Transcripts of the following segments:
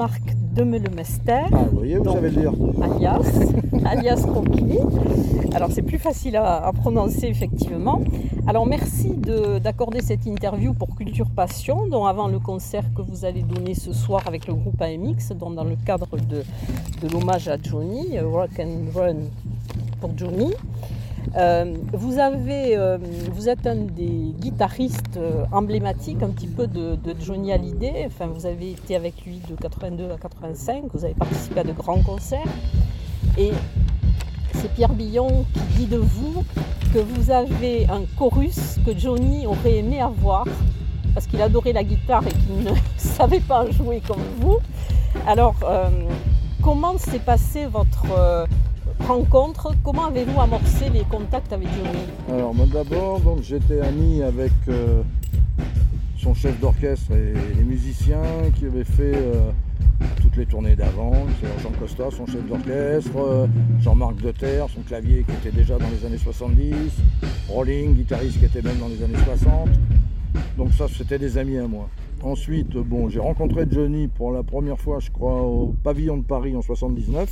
Marc Demelemester. Ah, vous voyez, vous Donc, savez le dire. alias, alias Rocky. Alors c'est plus facile à, à prononcer effectivement. Alors merci de- d'accorder cette interview pour Culture Passion, dont avant le concert que vous allez donner ce soir avec le groupe AMX, dans le cadre de, de l'hommage à Johnny, euh, Rock and Run pour Johnny. Euh, vous, avez, euh, vous êtes un des guitaristes euh, emblématiques un petit peu de, de Johnny Hallyday. Enfin, vous avez été avec lui de 82 à 85. Vous avez participé à de grands concerts. Et c'est Pierre Billon qui dit de vous que vous avez un chorus que Johnny aurait aimé avoir parce qu'il adorait la guitare et qu'il ne savait pas jouer comme vous. Alors, comment s'est passée votre rencontre Comment avez-vous amorcé les contacts avec Johnny Alors, moi d'abord, j'étais ami avec euh, son chef d'orchestre et les musiciens qui avaient fait euh, toutes les tournées d'avant. Jean Costa, son chef d'orchestre, euh, Jean-Marc Deterre, son clavier qui était déjà dans les années 70, Rolling, guitariste qui était même dans les années 60. Donc ça, c'était des amis à moi. Ensuite, bon, j'ai rencontré Johnny pour la première fois, je crois, au pavillon de Paris en 79.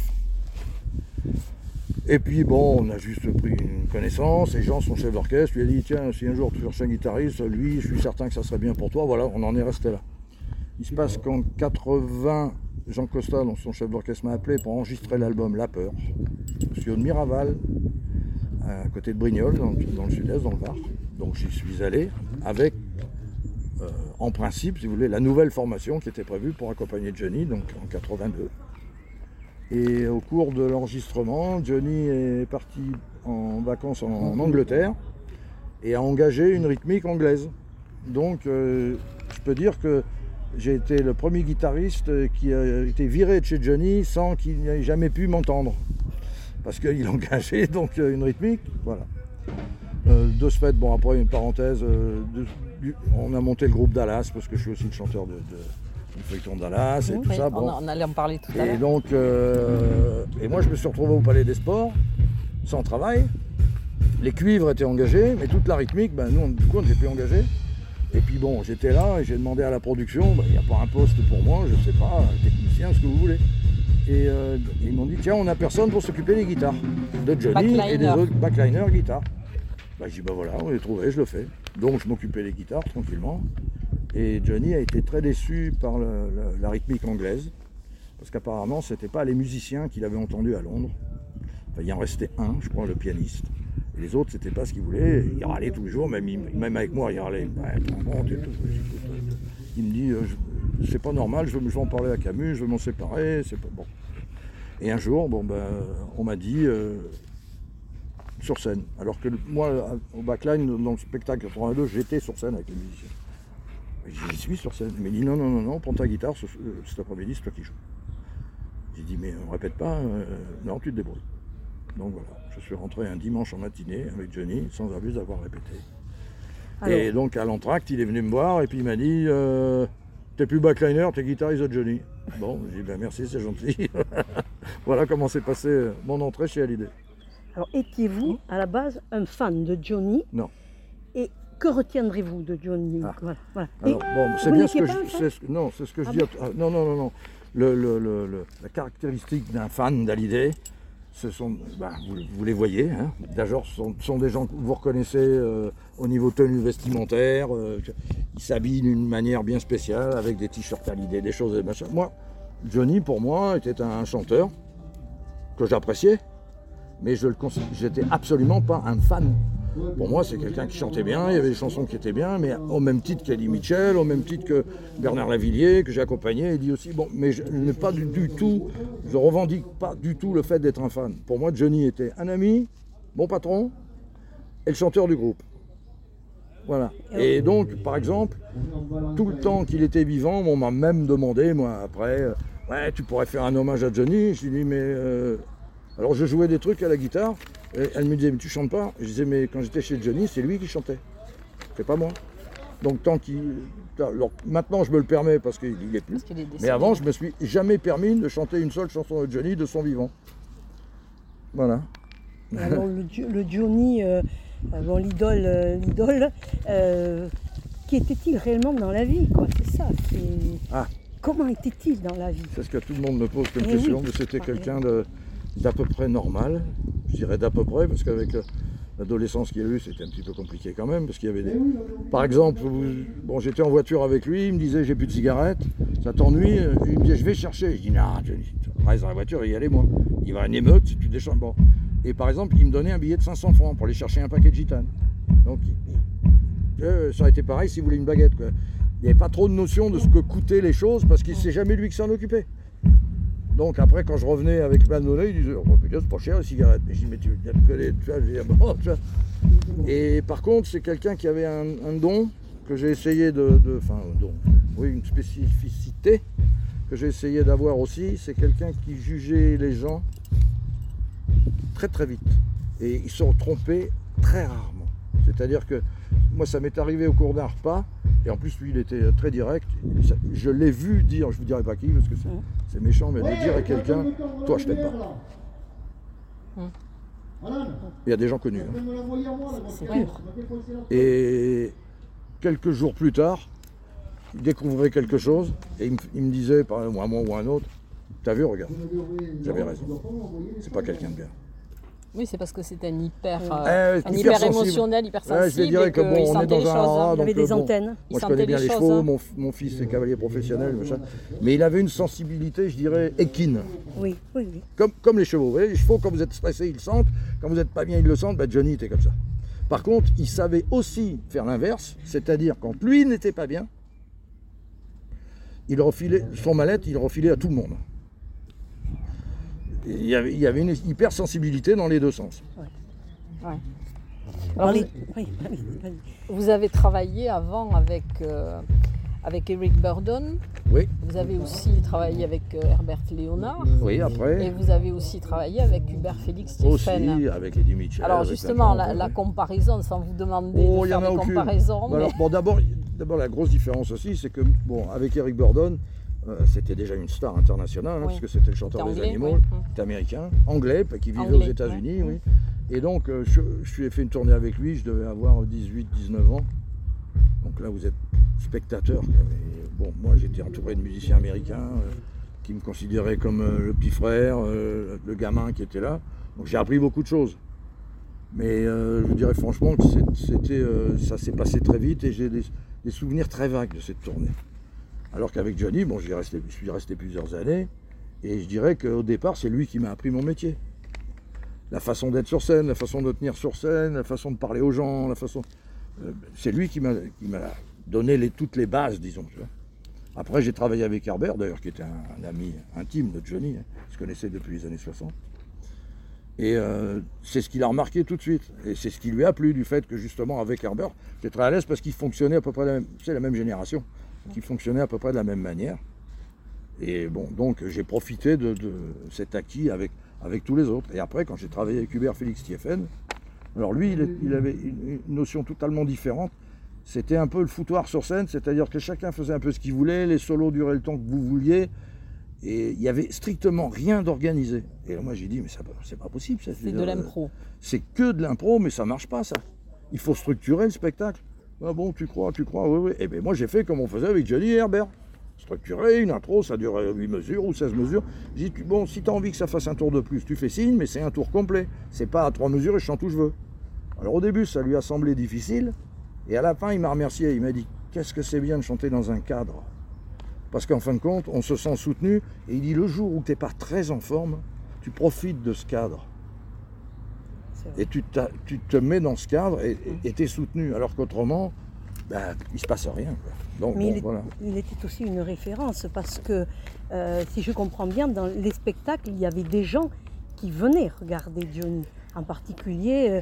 Et puis bon, on a juste pris une connaissance, et Jean, son chef d'orchestre, lui a dit tiens, si un jour tu cherches un guitariste, lui, je suis certain que ça serait bien pour toi. Voilà, on en est resté là. Il se passe qu'en 80, Jean Costa, son chef d'orchestre, m'a appelé pour enregistrer l'album La Peur, sur de Miraval, à côté de Brignoles, dans, dans le sud-est, dans le Var. Donc j'y suis allé avec, euh, en principe, si vous voulez, la nouvelle formation qui était prévue pour accompagner Johnny, donc en 82. Et au cours de l'enregistrement, Johnny est parti en vacances en, Angleterre et a engagé une rythmique anglaise. Donc euh, je peux dire que j'ai été le premier guitariste qui a été viré de chez Johnny sans qu'il n'ait jamais pu m'entendre. Parce qu'il engageait donc une rythmique. Voilà. Euh, de ce fait, bon après une parenthèse, euh, on a monté le groupe Dallas parce que je suis aussi le chanteur de, du feuilleton Dallas et tout ça. on, Bon. on allait en parler tout à Et l'heure. donc, euh, et moi je me suis retrouvé au Palais des Sports, sans travail. Les cuivres étaient engagés, mais toute la rythmique, ben, nous, on- du coup, on n'était plus engagés. Et puis bon, j'étais là et j'ai demandé à la production, ben, il n'y a pas un poste pour moi, je sais pas, technicien, ce que vous voulez. Et euh, ils m'ont dit, tiens, on n'a personne pour s'occuper des guitares. De Johnny et des autres backliner guitares. Ben, j'ai dit, ben voilà, on les trouvé, je le fais. Donc je m'occupais des guitares tranquillement. Et Johnny a été très déçu par la rythmique anglaise. Parce qu'apparemment, ce n'était pas les musiciens qu'il avait entendus à Londres. Enfin, il en restait un, je crois, le pianiste. Les autres, c'était pas ce qu'ils voulaient. Il râlait tous les jours, même, avec moi, il râlait. Il me dit, euh, c'est pas normal, je veux, en parler à Camus, je veux m'en séparer. Et un jour, ben, on m'a dit, euh, sur scène. Alors que moi, au backline, dans le spectacle 82, j'étais sur scène avec les musiciens. J'y suis sur scène. Il m'a dit, non, non, non, non, prends ta guitare, ce- euh, cet après-midi, c'est toi qui joues. J'ai dit, mais on répète pas, euh, non, tu te débrouilles. Donc voilà, je suis rentré un dimanche en matinée avec Johnny, sans abus d'avoir répété. Et donc à l'entracte, il est venu me voir et puis il m'a dit, euh, t'es plus backliner, t'es guitariste de Johnny. Bon, j'ai dit, ben merci, c'est gentil. voilà comment s'est passé euh, mon entrée chez Hallyday. Alors, étiez-vous à la base un fan de Johnny? Non. Que retiendrez-vous de Johnny Ah. Voilà, voilà. Et Alors, bon, c'est bien ce que je, ce non, c'est ce que je Ah dis. à- ah, non, non, non, non. Le, le- le- le- la caractéristique d'un fan d'Hallyday, ce sont, bah, vous, vous les voyez, hein, d'abord, ce sont, sont des gens que vous reconnaissez euh, au niveau tenue vestimentaire. euh, ils s'habillent d'une manière bien spéciale avec des t-shirts Hallyday, des choses. Moi, Johnny, pour moi, était un chanteur que j'appréciais, mais je j'étais absolument pas un fan. Pour moi, c'est quelqu'un qui chantait bien, il y avait des chansons qui étaient bien, mais au même titre qu'Eddie Mitchell, au même titre que Bernard Lavillier, que j'ai accompagné, il dit aussi, bon, mais je n'ai pas du, tout, je revendique pas du tout le fait d'être un fan. Pour moi, Johnny était un ami, bon patron, et le chanteur du groupe. Voilà. Et donc, par exemple, tout le temps qu'il était vivant, on m'a même demandé, moi, après, euh, ouais, tu pourrais faire un hommage à Johnny? Je lui dis, mais. euh, Alors, je jouais des trucs à la guitare, et elle me disait, mais tu chantes pas Je disais, mais quand j'étais chez Johnny, c'est lui qui chantait. C'est pas moi. Donc, tant qu'il. Alors, maintenant, je me le permets parce qu'il n'y est plus. Parce qu'il est. Mais avant, je me suis jamais permis de chanter une seule chanson de Johnny de son vivant. Voilà. Alors, le, Jo- le Johnny, euh, bon, l'idole, euh, l'idole, euh, qui était-il réellement dans la vie quoi? C'est ça. c'est- Ah. Comment était-il dans la vie? C'est ce que tout le monde me pose comme Eh question, oui. mais c'était Ah, quelqu'un de- d'à peu près normal. Je dirais d'à peu près, parce qu'avec euh, l'adolescence qu'il a eue, c'était un petit peu compliqué quand même, parce qu'il y avait des... Par exemple, bon, j'étais en voiture avec lui, il me disait j'ai plus de cigarettes, ça t'ennuie Euh, Il me disait je vais chercher. Je dis non, Johnny, reste dans la voiture et y allez moi. Il va à une émeute, si tu déchantes. Bon. Et par exemple, il me donnait un billet de 500 francs pour aller chercher un paquet de gitane. Donc euh, ça aurait été pareil s'il voulait une baguette. Quoi. Il n'y avait pas trop de notion de ce que coûtaient les choses parce qu'il sait jamais lui qui s'en occupait. Donc après, quand je revenais avec plein de monnaie, il disait Oh putain, c'est pas cher les cigarettes. Mais je dis Mais tu viens de coller, tu vois, je dis, Ah bon. Et par contre, c'est quelqu'un qui avait un, don que j'ai essayé de. de- Enfin, un don, oui, une spécificité que j'ai essayé d'avoir aussi. C'est quelqu'un qui jugeait les gens très très vite. Et ils sont trompés très rarement. C'est-à-dire que moi, ça m'est arrivé au cours d'un repas, et en plus, lui, il était très direct. Je l'ai vu dire, je vous dirai pas qui, parce que c'est méchant, mais de dire à quelqu'un, toi, je t'aime pas. Il y a des gens connus. hein. Et quelques jours plus tard, il découvrait quelque chose, et il me, il me disait, par exemple, un moi ou un autre, t'as vu, regarde, j'avais raison. C'est pas quelqu'un de bien. Oui, c'est parce que c'est un hyper, Eh, euh, un hyper émotionnel, hyper Ouais, je sensible. vais dire et que bon, on est sentait dans les un choses. hein. Il y avait donc, des euh, bon, antennes. Il Moi, je sentait connais bien les les choses, chevaux, hein. mon, fils est cavalier professionnel, machin. mais il avait une sensibilité, je dirais, équine. Oui, oui, oui. Comme, comme les chevaux. Vous voyez, les chevaux, quand vous êtes stressé, ils le sentent. Quand vous n'êtes pas bien, ils le sentent. Bah, Johnny était comme ça. Par contre, il savait aussi faire l'inverse, c'est-à-dire quand lui n'était pas bien, il refilait son mallette, il refilait à tout le monde. Et Il y avait, il y avait une hypersensibilité dans les deux sens. Alors, vous, les- oui, vas-y, vas-y. vous avez travaillé avant avec, euh, avec Eric Burdon. Oui, Vous avez aussi travaillé avec euh, Herbert Léonard. oui, Et après, vous avez aussi travaillé avec Hubert Félix aussi Stéphane. avec Eddie Mitchell. Alors avec justement, la, comparaison, sans vous demander Oh, de il y en faire a des aucune. comparaisons, mais alors, bon, d'abord, d'abord, la grosse différence aussi, c'est que, bon, avec Eric Burdon, euh, c'était déjà une star internationale, hein, Oui. puisque c'était le chanteur des anglais, animaux, oui. américain, anglais, qui vivait Anglais, aux États-Unis, oui. Et donc, euh, je, je lui ai fait une tournée avec lui, je devais avoir 18-19 ans. Donc là, vous êtes spectateur. bon, moi, j'étais entouré de musiciens américains euh, qui me considéraient comme euh, le petit frère, euh, le gamin qui était là. Donc j'ai appris beaucoup de choses. Mais euh, je vous dirais franchement que c'était, euh, ça s'est passé très vite et j'ai des, des souvenirs très vagues de cette tournée. Alors qu'avec Johnny, je suis resté plusieurs années et je dirais qu'au départ, c'est lui qui m'a appris mon métier. La façon d'être sur scène, la façon de tenir sur scène, la façon de parler aux gens, la façon. euh, c'est lui qui m'a donné toutes les bases, disons. Après, j'ai travaillé avec Herbert, d'ailleurs, qui était un, ami intime de Johnny. hein. Il se connaissait depuis les années 60. Et euh, c'est ce qu'il a remarqué tout de suite. Et c'est ce qui lui a plu du fait que justement avec Herbert, j'étais très à l'aise parce qu'il fonctionnait à peu près la même génération, qui fonctionnait à peu près de la même manière. Et bon, donc j'ai profité de, de cet acquis avec, avec tous les autres. Et après, quand j'ai travaillé avec Hubert Félix Thieffen, alors lui, il, est- il avait une, une notion totalement différente. C'était un peu le foutoir sur scène, c'est-à-dire que chacun faisait un peu ce qu'il voulait, les solos duraient le temps que vous vouliez, et il n'y avait strictement rien d'organisé. Et moi j'ai dit, mais ça, c'est pas possible. c'est de l'impro. c'est que de l'impro, mais ça marche pas ça. Il faut structurer le spectacle. Ah bon, tu crois, tu crois, oui, oui. Et bien moi j'ai fait comme on faisait avec Johnny Herbert. Structuré, une intro, ça dure 8 mesures ou 16 mesures. J'ai dit, bon, si tu as envie que ça fasse un tour de plus, tu fais signe, mais c'est un tour complet. C'est pas à 3 mesures et je chante où je veux. Alors au début, ça lui a semblé difficile. Et à la fin, il m'a remercié. Il m'a dit, qu'est-ce que c'est bien de chanter dans un cadre? Parce qu'en fin de compte, on se sent soutenu. Et il dit, le jour où tu n'es pas très en forme, tu profites de ce cadre. Et tu, te mets dans ce cadre et tu es soutenu. Alors qu'autrement, ben, il se passe rien. Donc Mais bon, il, est- voilà. il était aussi une référence parce que, euh, si je comprends bien, dans les spectacles, il y avait des gens qui venaient regarder Johnny. En particulier, euh,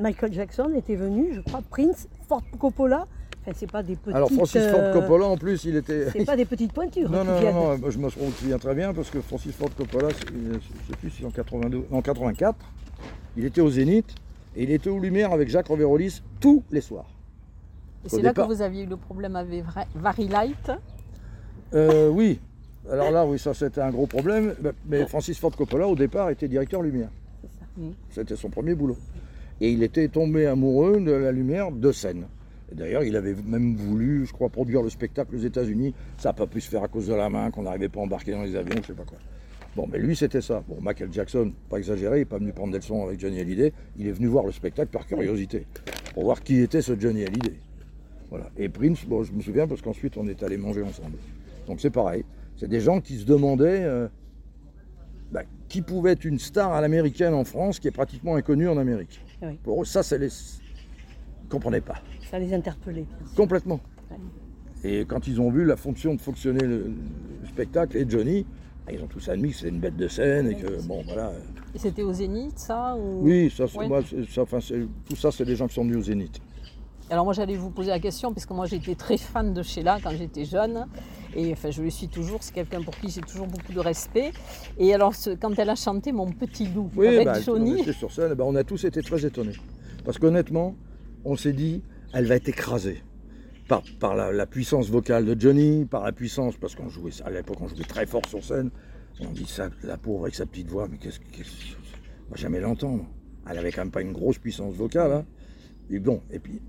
Michael Jackson était venu, je crois, Prince, Ford Coppola. Enfin, c'est pas des petites. Alors Francis Ford euh, Coppola en plus, il était... C'est pas des petites pointures. Non, qui non, non, non, je me souviens très bien parce que Francis Ford Coppola, c'est- je ne sais plus si en 82, en 84, il était au Zénith et il était aux Lumières avec Jacques Roverolis tous les soirs. Et c'est là départ- que vous aviez eu le problème avec Varilight. Euh, oui, alors là, oui, ça c'était un gros problème. Mais- Francis Ford Coppola, au départ, était directeur lumière. C'était son premier boulot. Et il était tombé amoureux de la lumière de scène. D'ailleurs, il avait même voulu, je crois, produire le spectacle aux États-Unis. Ça n'a pas pu se faire à cause de la main, qu'on n'arrivait pas à embarquer dans les avions, je sais pas quoi. Bon, mais lui, c'était ça. Bon, Michael Jackson, pas exagéré, il n'est pas venu prendre des leçons avec Johnny Hallyday. Il est venu voir le spectacle par curiosité, pour voir qui était ce Johnny Hallyday. Voilà. Et Prince, bon, je me souviens parce qu'ensuite on est allé manger ensemble. Donc c'est pareil. C'est des gens qui se demandaient euh, bah, qui pouvait être une star à l'américaine en France qui est pratiquement inconnue en Amérique. Oui. Pour eux, ça, c'est les. Ils comprenaient pas. Ça les interpellait. Complètement. Et quand ils ont vu la fonction de fonctionner le, le spectacle et Johnny, ils ont tous admis que c'est une bête de scène et que, bon, voilà. Et c'était au Zénith, ça ou... Oui, ça, c'est- Ouais. moi, c'est- ça, enfin, c'est- tout ça, c'est des gens qui sont venus au Zénith. Alors moi j'allais vous poser la question parce que moi j'étais très fan de Sheila quand j'étais jeune et enfin je le suis toujours, c'est quelqu'un pour qui j'ai toujours beaucoup de respect. Et alors ce- quand elle a chanté Mon petit loup Oui, avec bah, on Johnny, était sur scène, bah, on a tous été très étonnés. Parce qu'honnêtement, on s'est dit, elle va être écrasée. Par, par la, la puissance vocale de Johnny, par la puissance, parce qu'on jouait, à l'époque, on jouait très fort sur scène. On dit ça, la pauvre avec sa petite voix, mais qu'est-ce que. On va jamais l'entendre. Elle avait quand même pas une grosse puissance vocale. hein. Et bon, et puis,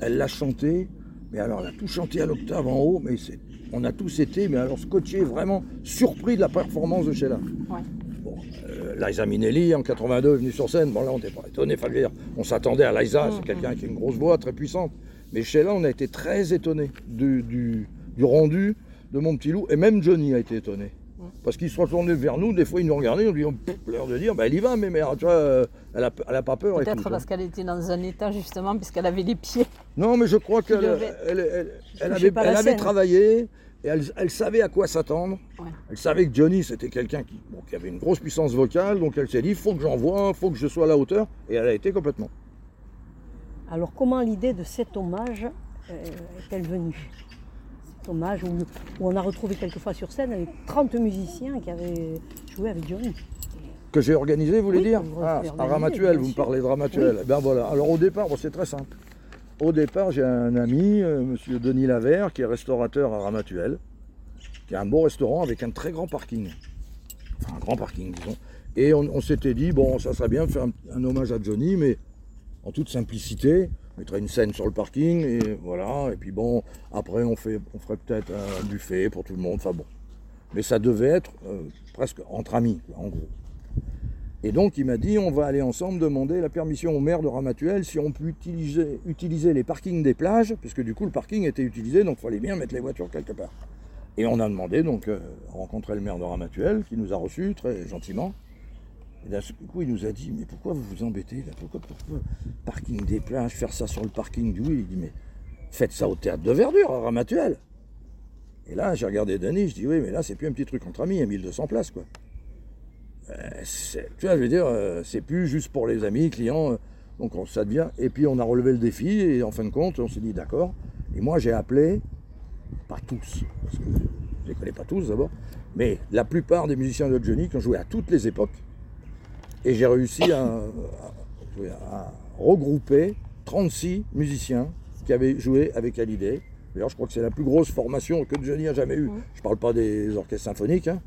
elle l'a chanté, mais alors elle a tout chanté à l'octave en haut, mais c'est- on a tous été, mais alors scotchés, vraiment surpris de la performance de Sheila. Ouais. Bon, euh, Liza Minnelli en 82 est venue sur scène. Bon là on n'était pas étonné, on s'attendait à Liza, c'est quelqu'un qui a une grosse voix, très puissante. Mais Sheila, on a été très étonné du, du- du rendu de mon petit loup, et même Johnny a été étonné. Parce qu'il se retournait vers nous, des fois il nous regardait, on lui l'air de dire, bah, elle y va, mais mère, tu vois, euh, elle a, elle a pas peur peut-être parce qu'elle était dans un état justement puisqu'elle avait les pieds. Non, mais je crois qu'elle devait- elle, elle- elle touchait avait, travaillé et elle, elle savait à quoi s'attendre. Ouais. Elle savait que Johnny, c'était quelqu'un qui, bon, qui avait une grosse puissance vocale, donc elle s'est dit, il faut que j'envoie, il faut que je sois à la hauteur, et elle a été complètement. Alors, comment l'idée de cet hommage euh, est-elle venue? Cet hommage où, où on a retrouvé quelquefois sur scène avec 30 musiciens qui avaient joué avec Johnny. Que j'ai organisé, vous voulez Oui, dire? Ah, à Ramatuel, vous me parlez de Ramatuel. Ben voilà, alors au départ, bon, c'est très simple. Au départ, j'ai un ami, euh, monsieur Denis Lavert, qui est restaurateur à Ramatuel, qui a un beau restaurant avec un très grand parking. Enfin, un grand parking, disons. Et on, on s'était dit, bon, ça serait bien de faire un, un hommage à Johnny, mais en toute simplicité. On mettrait une scène sur le parking, et voilà. Et puis bon, après, on, fait, on ferait peut-être un buffet pour tout le monde. Enfin bon. Mais ça devait être euh, presque entre amis, en gros. Et donc il m'a dit on va aller ensemble demander la permission au maire de Ramatuel si on peut utiliser, utiliser les parkings des plages, puisque du coup le parking était utilisé, donc il fallait bien mettre les voitures quelque part. Et on a demandé donc euh, rencontrer le maire de Ramatuel, qui nous a reçus très gentiment. Et d'un seul coup il nous a dit mais pourquoi vous vous embêtez là? Pourquoi, pourquoi parking des plages, faire ça sur le parking du oui Il dit mais faites ça au théâtre de verdure à Ramatuel. Et là j'ai regardé Denis, je dis oui mais là c'est plus un petit truc entre amis, il y a 1200 places quoi. Euh, tu vois, je veux dire, euh, c'est plus juste pour les amis, clients. euh, donc on- ça devient. Et puis on a relevé le défi et en fin de compte, on s'est dit d'accord. Et moi j'ai appelé, pas tous, parce que je les connais pas tous d'abord, mais la plupart des musiciens de Johnny qui ont joué à toutes les époques. Et j'ai réussi à, à- à regrouper 36 musiciens qui avaient joué avec Hallyday. D'ailleurs, je crois que c'est la plus grosse formation que Johnny a jamais eue. Je parle pas des orchestres symphoniques, hein,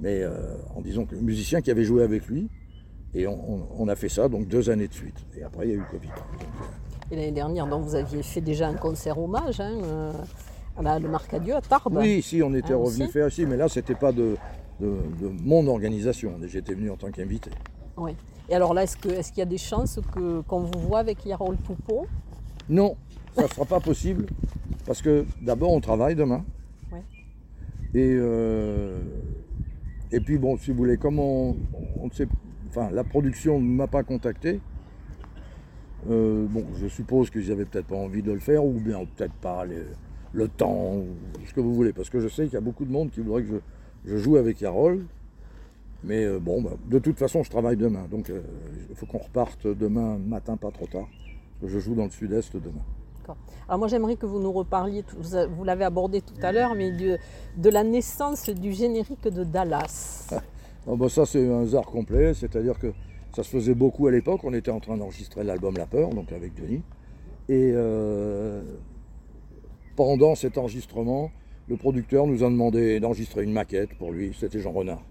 mais euh, en disant que musiciens qui avaient joué avec lui. Et on, on- on a fait ça donc deux années de suite. Et après, il y a eu le Covid. Et l'année dernière, donc, vous aviez fait déjà un concert hommage hein, euh, à la- le Marcadieu à Tarbes. Oui, si, on était Ah, revenu aussi faire ici, mais là, c'était pas de, de, de mon organisation. J'étais venu en tant qu'invité. Ouais. Et alors là, est-ce qu'il y a des chances qu'on vous voit avec Yarol Poupeau? Non, ça ne sera pas possible parce que d'abord on travaille demain. Ouais. Et, euh, et puis bon, si vous voulez, comme on, on sait, enfin, la production ne m'a pas contacté. Euh, bon, je suppose qu'ils n'avaient peut-être pas envie de le faire, ou bien peut-être pas le temps, ou ce que vous voulez, parce que je sais qu'il y a beaucoup de monde qui voudrait que je, joue avec Yarol. Mais euh, bon, bah, de toute façon, je travaille demain, donc euh, il faut qu'on reparte demain matin, pas trop tard. Je joue dans le sud-est demain. Alors moi j'aimerais que vous nous reparliez, vous l'avez abordé tout à l'heure, mais de, de, la naissance du générique de Dallas. Ah, bah, ça c'est un hasard complet, c'est-à-dire que ça se faisait beaucoup à l'époque, on était en train d'enregistrer l'album La Peur, donc avec Johnny. Et euh, pendant cet enregistrement, le producteur nous a demandé d'enregistrer une maquette pour lui, c'était Jean Renard.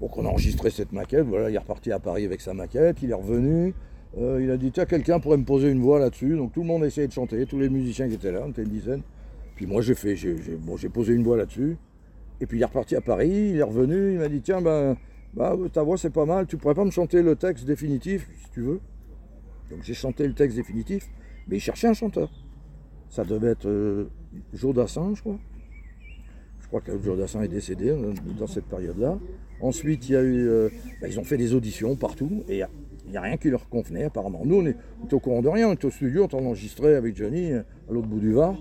Donc on a enregistré cette maquette, voilà, il est reparti à Paris avec sa maquette, il est revenu, euh, il a dit, tiens, quelqu'un pourrait me poser une voix là-dessus. Donc tout le monde a essayé de chanter, tous les musiciens qui étaient là, on était une dizaine. Puis moi, j'ai fait, j'ai, posé une voix là-dessus. Et puis il est reparti à Paris, il est revenu, il m'a dit, tiens, ben, bah, ta voix c'est pas mal, tu pourrais pas me chanter le texte définitif, si tu veux. Donc j'ai chanté le texte définitif, mais il cherchait un chanteur. Ça devait être euh, je crois. Je crois que Joe Dassin est décédé euh, dans cette période-là. Ensuite, il y a eu, bah, ils ont fait des auditions partout, et il n'y a rien qui leur convenait apparemment. Nous, on est, au courant de rien, on est au studio, on est enregistré avec Johnny à l'autre bout du Var.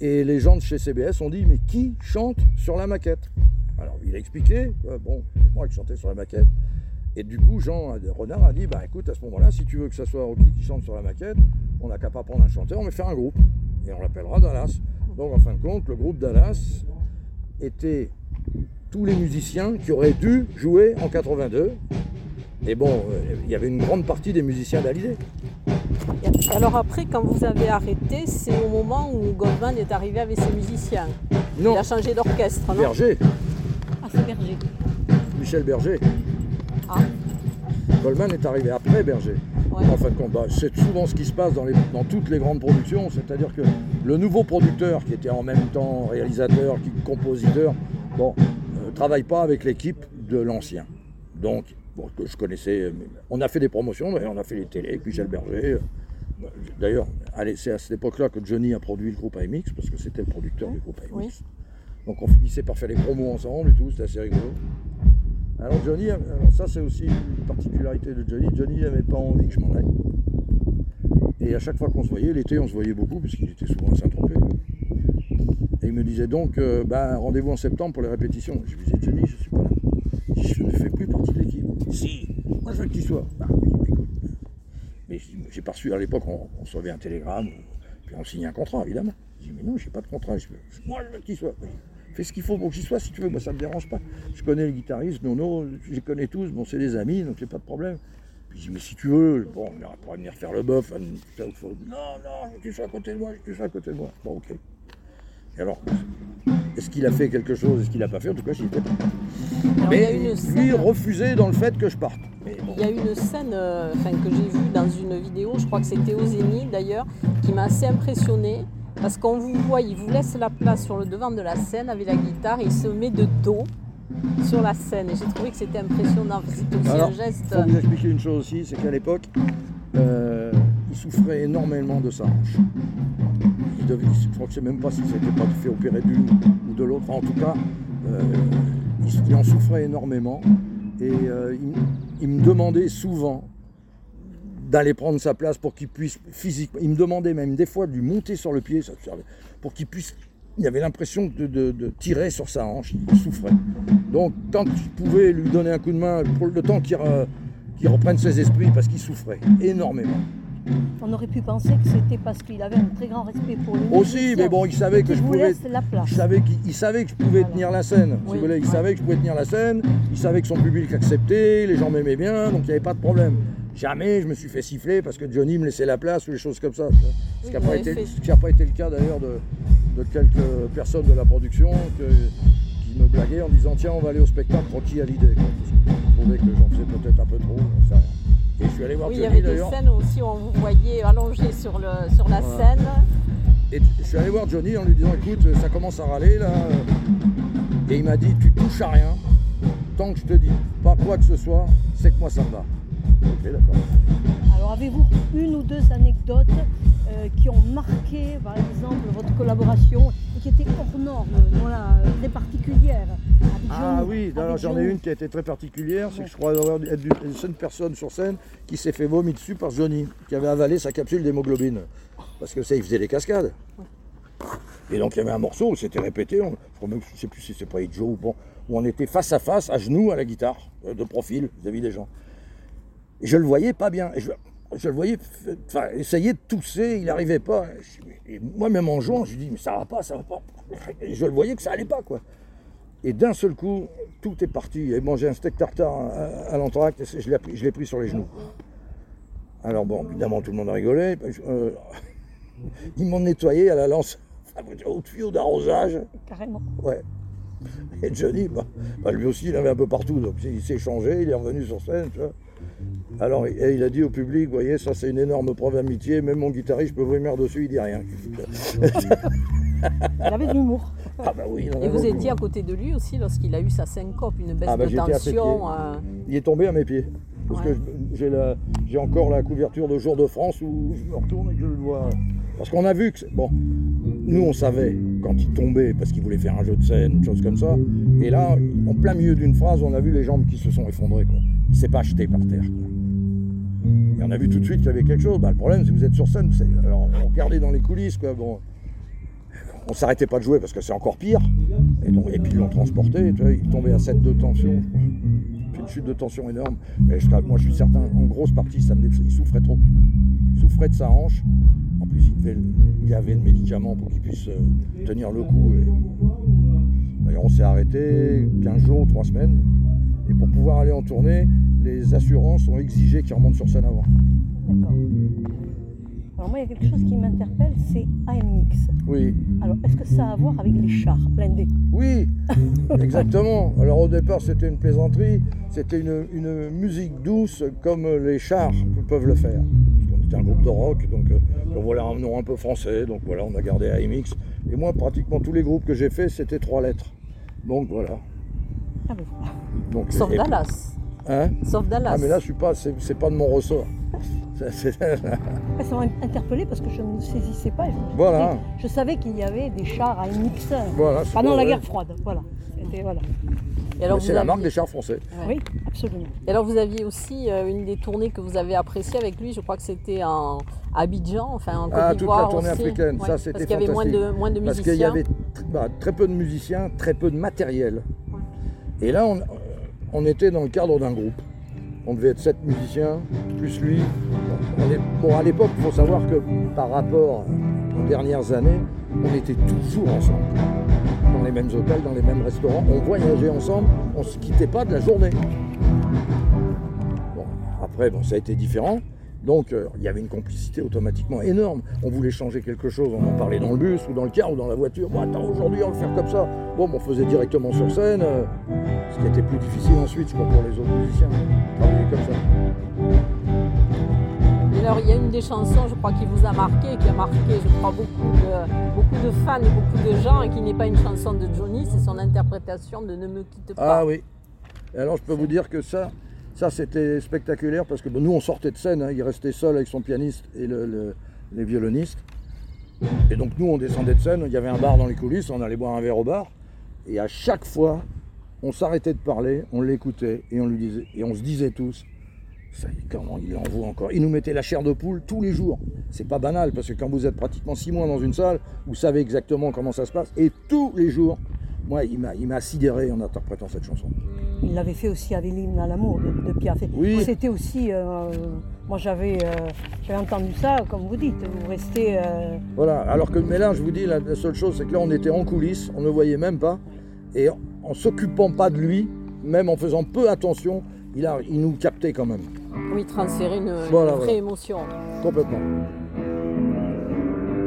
Et les gens de chez CBS ont dit, mais qui chante sur la maquette? Alors il a expliqué, bon, c'est moi qui chantais sur la maquette. Et du coup, Jean Renard a dit, bah écoute, à ce moment-là, si tu veux que ça soit Rocky qui chante sur la maquette, on n'a qu'à pas prendre un chanteur, mais faire un groupe. Et on l'appellera Dallas. Donc en fin de compte, le groupe Dallas était tous les musiciens qui auraient dû jouer en 82 et bon, euh, il y avait une grande partie des musiciens d'Alidé. Alors après, quand vous avez arrêté, c'est au moment où Goldman est arrivé avec ses musiciens. Non. Il a changé d'orchestre, non? Berger. Ah, c'est Berger. Michel Berger. Ah. Goldman est arrivé après Berger. En fin de compte, bah, c'est souvent ce qui se passe dans, dans toutes les grandes productions, c'est-à-dire que le nouveau producteur, qui était en même temps réalisateur, qui compositeur, bon, travaille pas avec l'équipe de l'ancien. Donc, que je connaissais. On a fait des promotions, on a fait les télés avec Michel Berger. D'ailleurs, c'est à cette époque-là que Johnny a produit le groupe AMX, parce que c'était le producteur du groupe AMX. Donc on finissait par faire les promos ensemble et tout, c'était assez rigolo. Alors Johnny, ça c'est aussi une particularité de Johnny, Johnny n'avait pas envie que je m'en aille. Et à chaque fois qu'on se voyait, l'été on se voyait beaucoup, puisqu'il était souvent à Saint-Tropez. Et il me disait donc, euh, bah, rendez-vous en septembre pour les répétitions. Je lui disais, Johnny, je suis pas là. Je ne fais plus partie de l'équipe. Si, moi je veux qu'il soit. Bah écoute. Mais j'ai pas reçu à l'époque, on, recevait un télégramme, puis on signait un contrat, évidemment. Je dis, mais non, j'ai pas de contrat. moi je veux qu'il soit. Fais ce qu'il faut pour qu'il soit si tu veux, moi ça me dérange pas. Je connais le guitariste, Nono, je les connais tous, bon c'est des amis, donc j'ai pas de problème. Puis je dis, mais si tu veux, bon, on pourrait venir faire le bof. Non, non, je veux qu'il soit à côté de moi, je veux qu'il soit à côté de moi. Bon, ok. Alors, est-ce qu'il a fait quelque chose Est-ce qu'il n'a pas fait? En tout cas, j'y étais pas. Mais lui refusait dans le fait que je parte. Il y a une scène euh, que j'ai vue dans une vidéo, je crois que c'était au Zénith d'ailleurs, qui m'a assez impressionné. Parce qu'on vous voit, il vous laisse la place sur le devant de la scène avec la guitare et il se met de dos sur la scène. Et j'ai trouvé que c'était impressionnant. C'était aussi un geste. Il faut vous expliquer une chose aussi, c'est qu'à l'époque, euh, il souffrait énormément de sa hanche. Il je ne sais même pas s'il s'était pas fait opérer d'une ou de l'autre. en tout cas, euh, il, en souffrait énormément. Et euh, il, me demandait souvent d'aller prendre sa place pour qu'il puisse physiquement. Il me demandait même des fois de lui monter sur le pied, pour qu'il puisse. Il avait l'impression de, tirer sur sa hanche, il souffrait. Donc, quand je pouvais lui donner un coup de main pour le temps qu'il reprenne ses esprits, parce qu'il souffrait énormément. On aurait pu penser que c'était parce qu'il avait un très grand respect pour lui. Aussi, mais bon, il savait que je pouvais. La place. Il savait qu'il savait que je pouvais tenir la scène. il savait que je pouvais tenir la scène. Il savait que son public acceptait, les gens m'aimaient bien, donc il n'y avait pas de problème. Jamais je me suis fait siffler parce que Johnny me laissait la place ou des choses comme ça. Ce qui n'a pas, été, pas été le cas d'ailleurs de, quelques personnes de la production qui me blaguaient en disant tiens on va aller au spectacle Rocky à l'idée. Je trouvais que j'en faisais peut-être un peu trop, ça et je suis allé voir oui, il y avait des scènes aussi où on vous voyait allongé sur, le, sur la scène. Et je suis allé voir Johnny en lui disant écoute, ça commence à râler là. Et il m'a dit tu touches à rien. Tant que je te dis pas quoi que ce soit, c'est que moi ça me va. Ok, d'accord. Alors avez-vous une ou deux anecdotes euh, qui ont marqué, par exemple, votre collaboration qui étaient hors normes, voilà, très particulières avec Ah oui, j'en ai une qui a été très particulière, c'est que je crois avoir être une seule personne sur scène qui s'est fait vomir dessus par Johnny, qui avait avalé sa capsule d'hémoglobine. Parce que ça, il faisait des cascades. Et donc il y avait un morceau c'était répété, on, je je sais plus si c'est pas Joe ou bon, où on était face à face, à genoux à la guitare, euh, de profil vis-à-vis des gens. Et je le voyais pas bien. Et je, je le voyais enfin, essayer de tousser, il n'arrivait pas. Et je dis, mais- et moi même en jouant, je lui dis mais ça va pas, ça va pas. Et je le voyais que ça allait pas quoi. Et d'un seul coup, tout est parti. Il mangé un steak tartare à, à l'entracte et je l'ai pris, je l'ai pris sur les genoux. Alors bon, évidemment, tout le monde a rigolé. Euh, ils m'ont nettoyé à la lance, au tuyau d'arrosage. Carrément. Ouais. Et Johnny, bah, bah, lui aussi, il avait un peu partout. Donc il s'est changé, il est revenu sur scène. Tu vois. Alors il, et il a dit au public, vous voyez, ça c'est une énorme preuve d'amitié. Même mon guitariste, je peux vomir dessus, il dit rien. Il avait de l'humour. ah bah oui. Et vous étiez à côté de lui aussi lorsqu'il a eu sa syncope, une baisse Ah bah, de à tension. euh, Il est tombé à mes pieds. Parce Ouais. que j'ai encore la couverture de Jour de France où je me retourne et que je le vois. Parce qu'on a vu que. Bon, nous on savait quand il tombait parce qu'il voulait faire un jeu de scène, une chose comme ça. Et là, en plein milieu d'une phrase, on a vu les jambes qui se sont effondrées. Quoi. Il s'est pas acheté par terre. quoi. Et on a vu tout de suite qu'il y avait quelque chose. Bah, le problème, c'est que vous êtes sur scène. c'est- Alors, on regardait dans les coulisses. Quoi. Bon, on s'arrêtait pas de jouer parce que c'est encore pire. Et, donc, et puis ils l'ont transporté. Tu vois, il tombait à 7 de tension. Une chute de tension énorme. Mais je- moi, je suis certain, en grosse partie, ça me, il souffrait trop. Il souffrait de sa hanche. En plus, il devait gaver de médicaments pour qu'il puisse euh, tenir le coup. Et... On s'est arrêté 15 jours ou 3 semaines. Et pour pouvoir aller en tournée, les assurances ont exigé qu'il remonte sur scène avant. Alors moi, il y a quelque chose qui m'interpelle, c'est AMX. Oui, Alors, est-ce que ça a à voir avec les chars blindés? Oui, exactement. Alors au départ, c'était une plaisanterie, c'était une, une musique douce comme les chars peuvent le faire. Parce qu'on était un groupe de rock, donc euh, on voulait un nom un peu français, donc voilà, on a gardé AMX. Et moi, pratiquement tous les groupes que j'ai fait, c'était trois lettres. Donc voilà. Ah voilà. Donc, Sauf et- Dallas. Hein? Sauf Dallas. Ah mais là, je suis pas, c'est pas de mon ressort. Ça m'a interpellé parce que je ne saisissais pas. Je, Voilà. savais qu'il y avait des chars AMX voilà, c'est pendant la guerre froide. Voilà. Voilà. Et alors, C'est la marque des chars français. Ouais. Oui, absolument. Et alors vous aviez aussi euh, une des tournées que vous avez appréciées avec lui, je crois que c'était en Abidjan, enfin en Côte Ah, toute la d'Ivoire tournée aussi. africaine, Ouais, ça c'était Parce qu'il y avait moins fantastique. de, moins de Parce musiciens. qu'il y avait bah, très peu de musiciens, très peu de matériel. Et là, on, on était dans le cadre d'un groupe. On devait être sept musiciens, plus lui. Bon, à l'époque, il faut savoir que par rapport aux dernières années, on était toujours ensemble. Dans les mêmes hôtels, dans les mêmes restaurants. On voyageait ensemble, on ne se quittait pas de la journée. Bon, après, bon, ça a été différent. Donc, euh, il y avait une complicité automatiquement énorme. On voulait changer quelque chose, on en parlait dans le bus ou dans le car ou dans la voiture. Bon, attends, aujourd'hui, on va le faire comme ça. Bon, on faisait directement sur scène. euh, ce qui était plus difficile ensuite, je crois, pour les autres musiciens. Travailler comme ça. Et alors il y a une des chansons, je crois, qui vous a marqué, qui a marqué, je crois, beaucoup de, beaucoup de fans et beaucoup de gens, et qui n'est pas une chanson de Johnny, c'est son interprétation de Ne me quitte pas. Ah oui. Et alors, je peux vous dire que ça, ça c'était spectaculaire parce que nous, on sortait de scène. hein, il restait seul avec son pianiste et le- le- les violonistes. Et donc, nous, on descendait de scène. Il y avait un bar dans les coulisses. On allait boire un verre au bar. Et à chaque fois, on s'arrêtait de parler, on l'écoutait et on lui disait, et on se disait tous, ça y est, comment il en vaut encore? Il nous mettait la chair de poule tous les jours. C'est pas banal parce que quand vous êtes pratiquement six mois dans une salle, vous savez exactement comment ça se passe. Et tous les jours, moi, il m'a, il m'a sidéré en interprétant cette chanson. Il l'avait fait aussi avec l'hymne à l'amour de, de Piaf. Oui. C'était aussi. euh, moi, j'avais euh, j'avais entendu ça, comme vous dites. Vous restez. euh, Voilà, alors que mais là, je vous dis, la, la seule chose, c'est que là, on était en coulisses, on ne voyait même pas, et en, en s'occupant pas de lui, même en faisant peu attention, il, a, il nous captait quand même, Oui, transférer une, vraie voilà. émotion. complètement.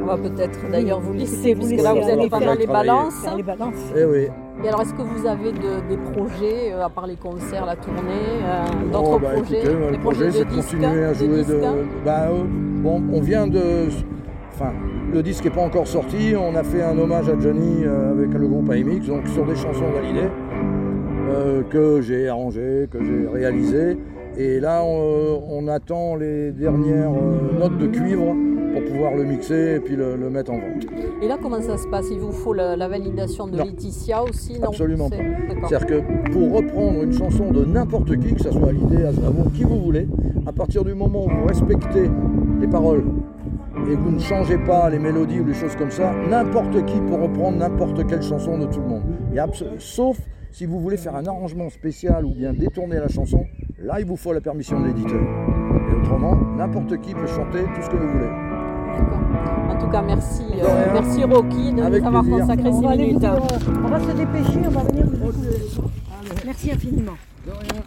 On va peut-être d'ailleurs vous laisser, puisque là vous pendant faire les balances. faire les balances. Eh oui. Et alors, est-ce que vous avez de- des projets, euh, à part les concerts, la tournée, euh, d'autres bah, projets écoutez, le projet, c'est de continuer à jouer de. Bah, euh, bon, on vient de. Enfin, le disque n'est pas encore sorti. On a fait un hommage à Johnny euh, avec le groupe AMX, donc sur des chansons validées euh, que j'ai arrangées, que j'ai réalisées. Et là, on, on attend les dernières euh, notes de cuivre pour pouvoir le mixer et puis le, le mettre en vente. Et là, comment ça se passe? Il vous faut la, la validation de Non. Laetitia aussi non? Absolument pas. C'est-à-dire que pour reprendre une chanson de n'importe qui, que ce soit Hallyday, Aznavour, qui vous voulez, à partir du moment où vous respectez les paroles et que vous ne changez pas les mélodies ou les choses comme ça, n'importe qui peut reprendre n'importe quelle chanson de tout le monde. Sauf si vous voulez faire un arrangement spécial ou bien détourner la chanson, là il vous faut la permission de l'éditeur. Et autrement, n'importe qui peut chanter tout ce que vous voulez. En tout cas, merci, euh, merci Rocky de Avec nous avoir plaisir. consacré On aller minutes. vous- on va se dépêcher, on va venir vous écouter. Merci infiniment. De rien.